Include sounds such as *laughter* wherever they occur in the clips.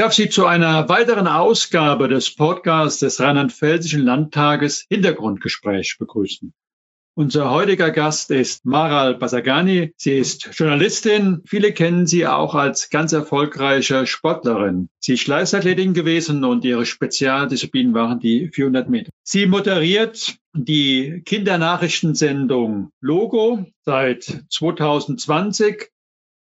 darf Sie zu einer weiteren Ausgabe des Podcasts des Rheinland-Pfälzischen Landtages Hintergrundgespräch begrüßen. Unser heutiger Gast ist Maral Basagani. Sie ist Journalistin. Viele kennen sie auch als ganz erfolgreiche Sportlerin. Sie ist Leichtathletin gewesen und ihre Spezialdisziplinen waren die 400 Meter. Sie moderiert die Kindernachrichtensendung Logo seit 2020.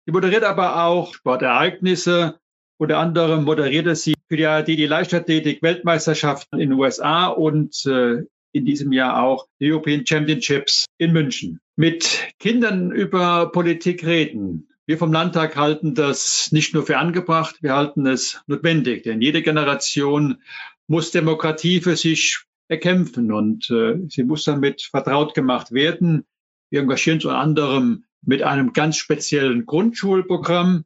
Sie moderiert aber auch Sportereignisse. Unter anderem moderierte sie für die, die Leichtathletik-Weltmeisterschaften in den USA und äh, in diesem Jahr auch die European Championships in München. Mit Kindern über Politik reden. Wir vom Landtag halten das nicht nur für angebracht, wir halten es notwendig, denn jede Generation muss Demokratie für sich erkämpfen und äh, sie muss damit vertraut gemacht werden. Wir engagieren uns unter anderem mit einem ganz speziellen Grundschulprogramm,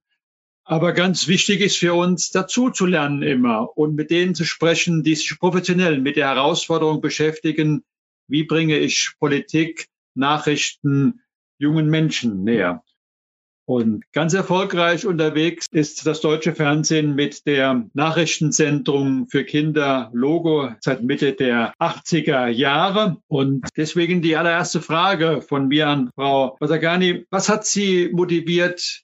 aber ganz wichtig ist für uns, dazu zu lernen immer und mit denen zu sprechen, die sich professionell mit der Herausforderung beschäftigen, wie bringe ich Politik, Nachrichten jungen Menschen näher. Und ganz erfolgreich unterwegs ist das deutsche Fernsehen mit der Nachrichtensendung für Kinder Logo seit Mitte der 80er Jahre. Und deswegen die allererste Frage von mir an Frau Basagani. Was hat Sie motiviert,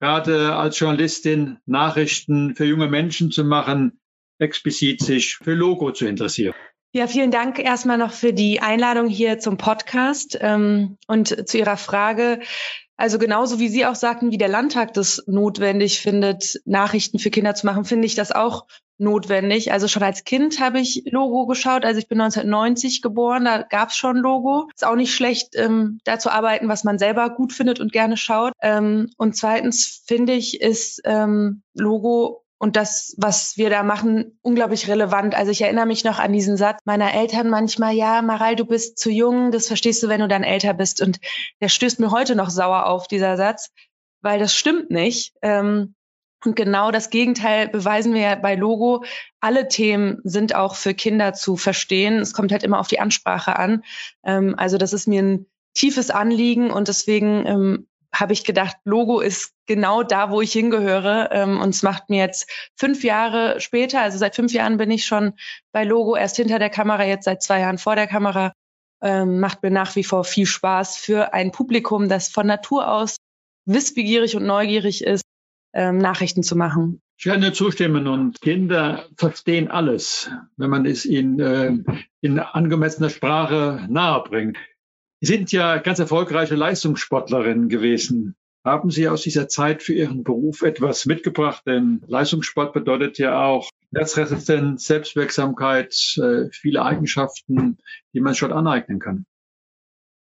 gerade als Journalistin Nachrichten für junge Menschen zu machen, explizit sich für Logo zu interessieren. Ja, vielen Dank erstmal noch für die Einladung hier zum Podcast ähm, und zu Ihrer Frage. Also genauso wie Sie auch sagten, wie der Landtag das notwendig findet, Nachrichten für Kinder zu machen, finde ich das auch notwendig. Also schon als Kind habe ich Logo geschaut. Also ich bin 1990 geboren, da gab es schon Logo. Ist auch nicht schlecht, ähm, da zu arbeiten, was man selber gut findet und gerne schaut. Ähm, und zweitens finde ich, ist ähm, Logo und das, was wir da machen, unglaublich relevant. Also ich erinnere mich noch an diesen Satz meiner Eltern manchmal, ja, Maral, du bist zu jung, das verstehst du, wenn du dann älter bist. Und der stößt mir heute noch sauer auf, dieser Satz, weil das stimmt nicht. Ähm, und genau das Gegenteil beweisen wir ja bei Logo. Alle Themen sind auch für Kinder zu verstehen. Es kommt halt immer auf die Ansprache an. Ähm, also das ist mir ein tiefes Anliegen und deswegen ähm, habe ich gedacht, Logo ist genau da, wo ich hingehöre. Ähm, und es macht mir jetzt fünf Jahre später, also seit fünf Jahren bin ich schon bei Logo, erst hinter der Kamera, jetzt seit zwei Jahren vor der Kamera. Ähm, macht mir nach wie vor viel Spaß für ein Publikum, das von Natur aus wissbegierig und neugierig ist ähm, Nachrichten zu machen. Ich kann nur zustimmen und Kinder verstehen alles, wenn man es ihnen äh, in angemessener Sprache nahebringt. Sie sind ja ganz erfolgreiche Leistungssportlerin gewesen. Haben Sie aus dieser Zeit für Ihren Beruf etwas mitgebracht? Denn Leistungssport bedeutet ja auch Herzresistenz, Selbstwirksamkeit, äh, viele Eigenschaften, die man schon aneignen kann.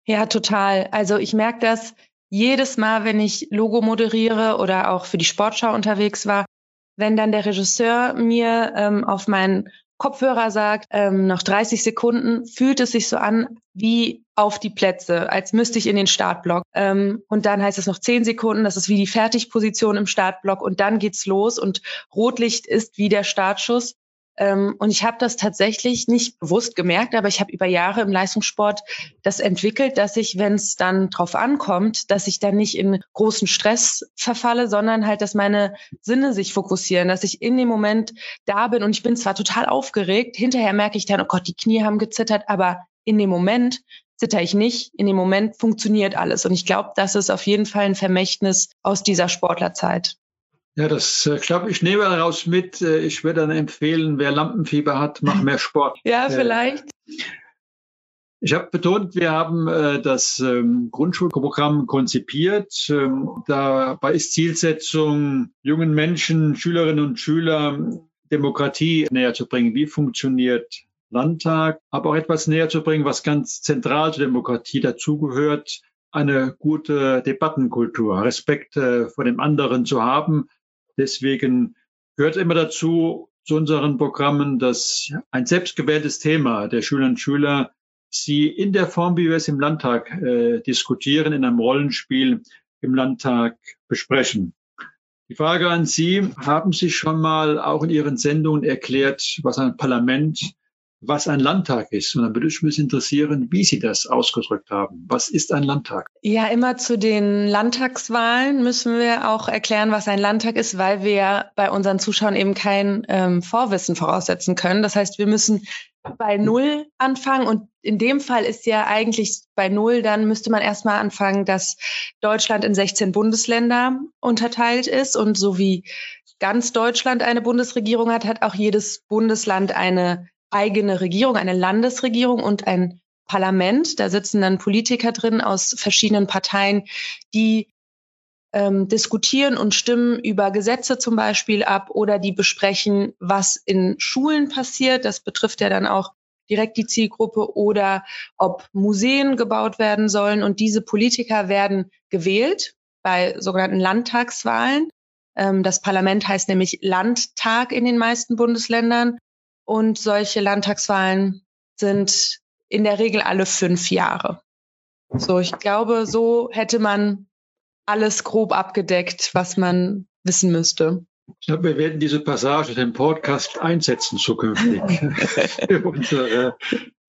Ja, total. Also ich merke das jedes Mal, wenn ich Logo moderiere oder auch für die Sportschau unterwegs war, wenn dann der Regisseur mir ähm, auf meinen Kopfhörer sagt, ähm, noch 30 Sekunden, fühlt es sich so an wie auf die Plätze, als müsste ich in den Startblock. Ähm, und dann heißt es noch 10 Sekunden, das ist wie die Fertigposition im Startblock und dann geht's los und Rotlicht ist wie der Startschuss. Ähm, und ich habe das tatsächlich nicht bewusst gemerkt, aber ich habe über Jahre im Leistungssport das entwickelt, dass ich, wenn es dann drauf ankommt, dass ich dann nicht in großen Stress verfalle, sondern halt, dass meine Sinne sich fokussieren, dass ich in dem Moment da bin und ich bin zwar total aufgeregt, hinterher merke ich dann, oh Gott, die Knie haben gezittert, aber in dem Moment zitter ich nicht. In dem Moment funktioniert alles. Und ich glaube, das ist auf jeden Fall ein Vermächtnis aus dieser Sportlerzeit. Ja, das äh, glaube ich nehme daraus mit. Äh, ich würde dann empfehlen, wer Lampenfieber hat, mach mehr Sport. ja, vielleicht. Ich habe betont, wir haben äh, das ähm, Grundschulprogramm konzipiert. Ähm, dabei ist Zielsetzung, jungen Menschen, Schülerinnen und Schüler Demokratie näher zu bringen. Wie funktioniert Landtag? Aber auch etwas näher zu bringen, was ganz zentral zur Demokratie dazugehört. Eine gute Debattenkultur, Respekt äh, vor dem anderen zu haben, Deswegen gehört immer dazu, zu unseren Programmen, dass ein selbstgewähltes Thema der Schülerinnen und Schüler sie in der Form, wie wir es im Landtag äh, diskutieren, in einem Rollenspiel im Landtag besprechen. Die Frage an Sie, haben Sie schon mal auch in Ihren Sendungen erklärt, was ein Parlament, was ein Landtag ist. Dann würde ich mich interessieren, wie Sie das ausgedrückt haben. Was ist ein Landtag? Ja, immer zu den Landtagswahlen müssen wir auch erklären, was ein Landtag ist, weil wir bei unseren Zuschauern eben kein ähm, Vorwissen voraussetzen können. Das heißt, wir müssen bei Null anfangen und in dem Fall ist ja eigentlich bei Null, dann müsste man erstmal anfangen, dass Deutschland in 16 Bundesländer unterteilt ist und so wie ganz Deutschland eine Bundesregierung hat, hat auch jedes Bundesland eine eigene Regierung, eine Landesregierung und ein Parlament. Da sitzen dann Politiker drin aus verschiedenen Parteien, die ähm, diskutieren und stimmen über Gesetze zum Beispiel ab oder die besprechen, was in Schulen passiert. Das betrifft ja dann auch direkt die Zielgruppe oder ob Museen gebaut werden sollen. Und diese Politiker werden gewählt bei sogenannten Landtagswahlen. Ähm, das Parlament heißt nämlich Landtag in den meisten Bundesländern. Und solche Landtagswahlen sind in der Regel alle fünf Jahre. So, ich glaube, so hätte man alles grob abgedeckt, was man wissen müsste. Ich glaube, wir werden diese Passage den Podcast einsetzen zukünftig. *laughs* *laughs* unsere,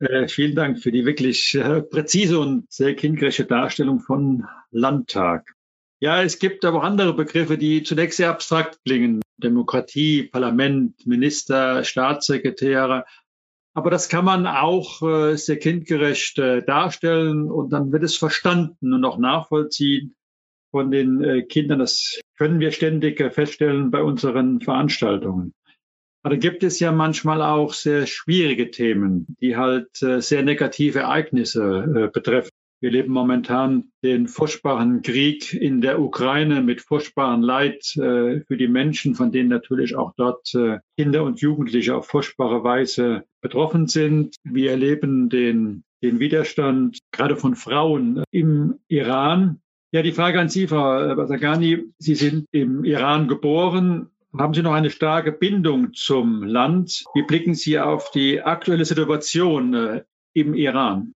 äh, vielen Dank für die wirklich äh, präzise und sehr kindgerechte Darstellung von Landtag. Ja, es gibt aber auch andere Begriffe, die zunächst sehr abstrakt klingen. Demokratie, Parlament, Minister, Staatssekretäre. Aber das kann man auch äh, sehr kindgerecht äh, darstellen und dann wird es verstanden und auch nachvollziehen von den äh, Kindern. Das können wir ständig feststellen bei unseren Veranstaltungen. Aber da gibt es ja manchmal auch sehr schwierige Themen, die halt sehr negative Ereignisse betreffen. Wir leben momentan den furchtbaren Krieg in der Ukraine mit furchtbaren Leid äh, für die Menschen, von denen natürlich auch dort äh, Kinder und Jugendliche auf furchtbare Weise betroffen sind. Wir erleben den, den Widerstand gerade von Frauen im Iran. Ja, die Frage an Sie, Frau Basagani. Sie sind im Iran geboren. Haben Sie noch eine starke Bindung zum Land? Wie blicken Sie auf die aktuelle Situation äh, im Iran?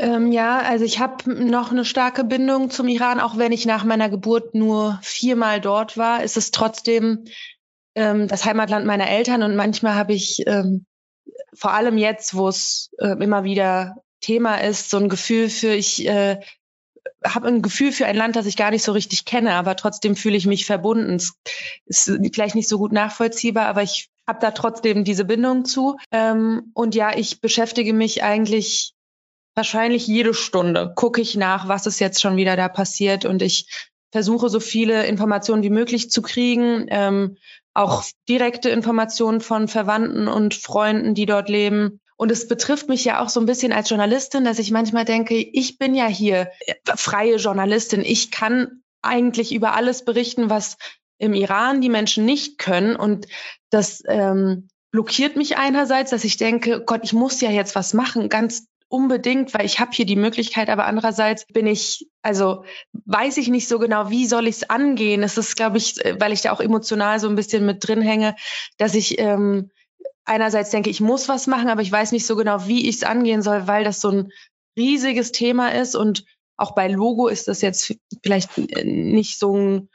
Ähm, ja, also ich habe noch eine starke Bindung zum Iran, auch wenn ich nach meiner Geburt nur viermal dort war, ist es trotzdem ähm, das Heimatland meiner Eltern und manchmal habe ich ähm, vor allem jetzt, wo es äh, immer wieder Thema ist, so ein Gefühl für ich äh, habe ein Gefühl für ein Land, das ich gar nicht so richtig kenne, aber trotzdem fühle ich mich verbunden. Ist vielleicht nicht so gut nachvollziehbar, aber ich habe da trotzdem diese Bindung zu. Ähm, und ja, ich beschäftige mich eigentlich wahrscheinlich jede Stunde gucke ich nach, was ist jetzt schon wieder da passiert und ich versuche so viele Informationen wie möglich zu kriegen, ähm, auch direkte Informationen von Verwandten und Freunden, die dort leben. Und es betrifft mich ja auch so ein bisschen als Journalistin, dass ich manchmal denke, ich bin ja hier äh, freie Journalistin. Ich kann eigentlich über alles berichten, was im Iran die Menschen nicht können. Und das ähm, blockiert mich einerseits, dass ich denke, Gott, ich muss ja jetzt was machen, ganz unbedingt, weil ich habe hier die Möglichkeit, aber andererseits bin ich, also weiß ich nicht so genau, wie soll ich es angehen. Es ist, glaube ich, weil ich da auch emotional so ein bisschen mit drin hänge, dass ich ähm, einerseits denke, ich muss was machen, aber ich weiß nicht so genau, wie ich es angehen soll, weil das so ein riesiges Thema ist und auch bei Logo ist das jetzt vielleicht nicht so ein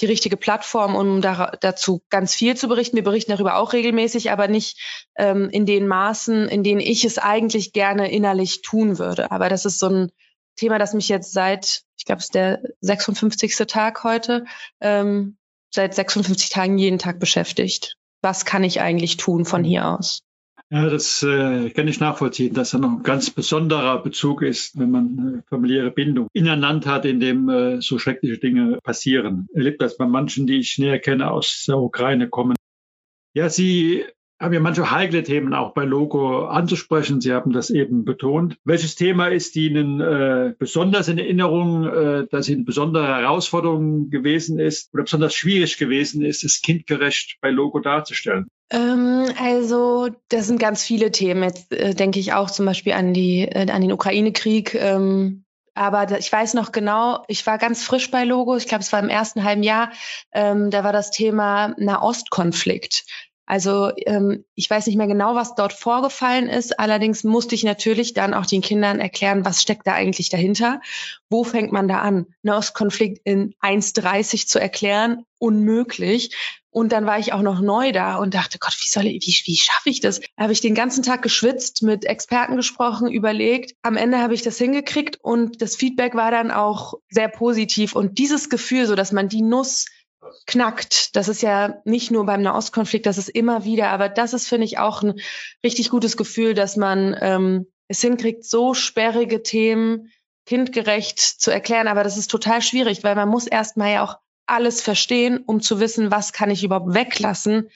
die richtige Plattform, um da, dazu ganz viel zu berichten. Wir berichten darüber auch regelmäßig, aber nicht ähm, in den Maßen, in denen ich es eigentlich gerne innerlich tun würde. Aber das ist so ein Thema, das mich jetzt seit, ich glaube, es ist der 56. Tag heute, ähm, seit 56 Tagen jeden Tag beschäftigt. Was kann ich eigentlich tun von hier aus? Ja, das äh, kann ich nachvollziehen, dass da noch ein ganz besonderer Bezug ist, wenn man äh, familiäre Bindung in ein Land hat, in dem äh, so schreckliche Dinge passieren. Erlebt das bei manchen, die ich näher kenne, aus der Ukraine kommen. Ja, Sie haben ja manche heikle Themen auch bei Logo anzusprechen. Sie haben das eben betont. Welches Thema ist Ihnen äh, besonders in Erinnerung, äh, dass Ihnen besondere Herausforderung gewesen ist oder besonders schwierig gewesen ist, es kindgerecht bei Logo darzustellen? Ähm, also das sind ganz viele Themen. Jetzt äh, denke ich auch zum Beispiel an die äh, an den Ukraine-Krieg. Ähm, aber ich weiß noch genau, ich war ganz frisch bei Logo. Ich glaube, es war im ersten halben Jahr. Ähm, da war das Thema Nahostkonflikt. Also ähm, ich weiß nicht mehr genau, was dort vorgefallen ist. Allerdings musste ich natürlich dann auch den Kindern erklären, was steckt da eigentlich dahinter. Wo fängt man da an? Nahostkonflikt in 1,30 zu erklären? Unmöglich. Und dann war ich auch noch neu da und dachte, Gott, wie soll ich, wie, wie schaffe ich das? Da habe ich den ganzen Tag geschwitzt, mit Experten gesprochen, überlegt. Am Ende habe ich das hingekriegt und das Feedback war dann auch sehr positiv. Und dieses Gefühl, so dass man die Nuss knackt. Das ist ja nicht nur beim Nahostkonflikt, das ist immer wieder, aber das ist, finde ich, auch ein richtig gutes Gefühl, dass man ähm, es hinkriegt, so sperrige Themen kindgerecht zu erklären. Aber das ist total schwierig, weil man muss erstmal ja auch alles verstehen, um zu wissen, was kann ich überhaupt weglassen,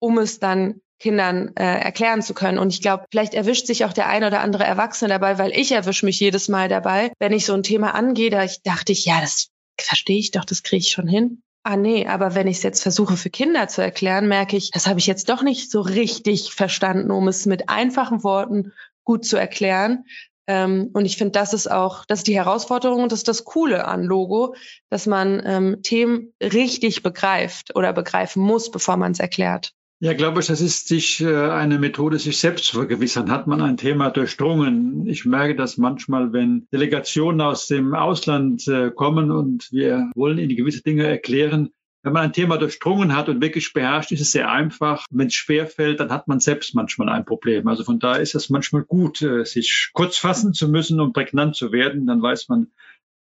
um es dann Kindern äh, erklären zu können. Und ich glaube, vielleicht erwischt sich auch der ein oder andere Erwachsene dabei, weil ich erwische mich jedes Mal dabei, wenn ich so ein Thema angehe, da ich dachte ich, ja, das verstehe ich doch, das kriege ich schon hin. Ah nee, aber wenn ich es jetzt versuche für Kinder zu erklären, merke ich, das habe ich jetzt doch nicht so richtig verstanden, um es mit einfachen Worten gut zu erklären. Ähm, und ich finde, das ist auch, das ist die Herausforderung und das ist das Coole an Logo, dass man ähm, Themen richtig begreift oder begreifen muss, bevor man es erklärt. Ja, glaube ich, das ist sich äh, eine Methode, sich selbst zu vergewissern. Hat man ein Thema durchdrungen? Ich merke das manchmal, wenn Delegationen aus dem Ausland äh, kommen und wir wollen ihnen gewisse Dinge erklären, wenn man ein Thema durchdrungen hat und wirklich beherrscht, ist es sehr einfach. Wenn es schwer fällt, dann hat man selbst manchmal ein Problem. Also von daher ist es manchmal gut, äh, sich kurz fassen zu müssen, um prägnant zu werden. Dann weiß man,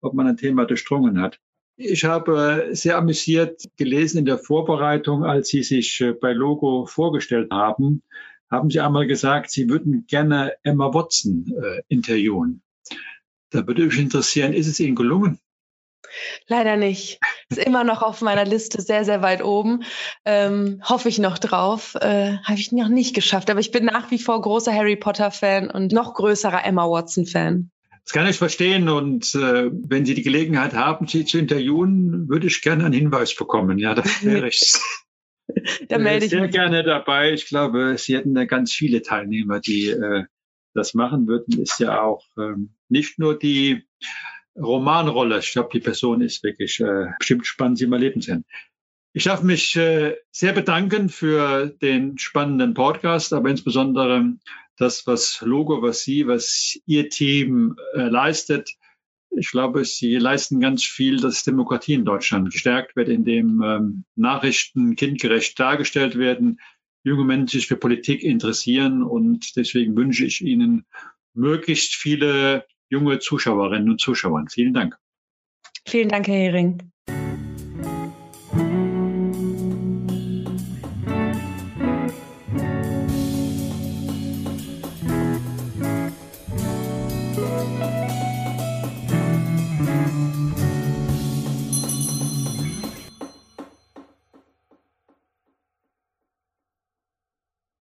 ob man ein Thema durchdrungen hat. Ich habe sehr amüsiert gelesen in der Vorbereitung, als Sie sich äh, bei Logo vorgestellt haben, haben Sie einmal gesagt, Sie würden gerne Emma Watson äh, interviewen. Da würde mich interessieren, ist es Ihnen gelungen? Leider nicht. Ist immer noch auf meiner Liste sehr, sehr weit oben. Ähm, hoffe ich noch drauf. Äh, Habe ich noch nicht geschafft. Aber ich bin nach wie vor großer Harry Potter-Fan und noch größerer Emma Watson-Fan. Das kann ich verstehen. Und äh, wenn Sie die Gelegenheit haben, Sie zu interviewen, würde ich gerne einen Hinweis bekommen. Ja, das wäre *laughs* ich. da melde ich sehr mich. gerne dabei. Ich glaube, Sie hätten da ganz viele Teilnehmer, die äh, das machen würden. Ist ja auch ähm, nicht nur die Romanrolle. Ich glaube, die Person ist wirklich äh, bestimmt spannend, sie mal leben sehen. Ich darf mich äh, sehr bedanken für den spannenden Podcast, aber insbesondere das, was Logo, was Sie, was Ihr Team äh, leistet. Ich glaube, Sie leisten ganz viel, dass Demokratie in Deutschland gestärkt wird, indem ähm, Nachrichten kindgerecht dargestellt werden, junge Menschen sich für Politik interessieren und deswegen wünsche ich Ihnen möglichst viele junge Zuschauerinnen und Zuschauer. Vielen Dank. Vielen Dank, Herr Hering.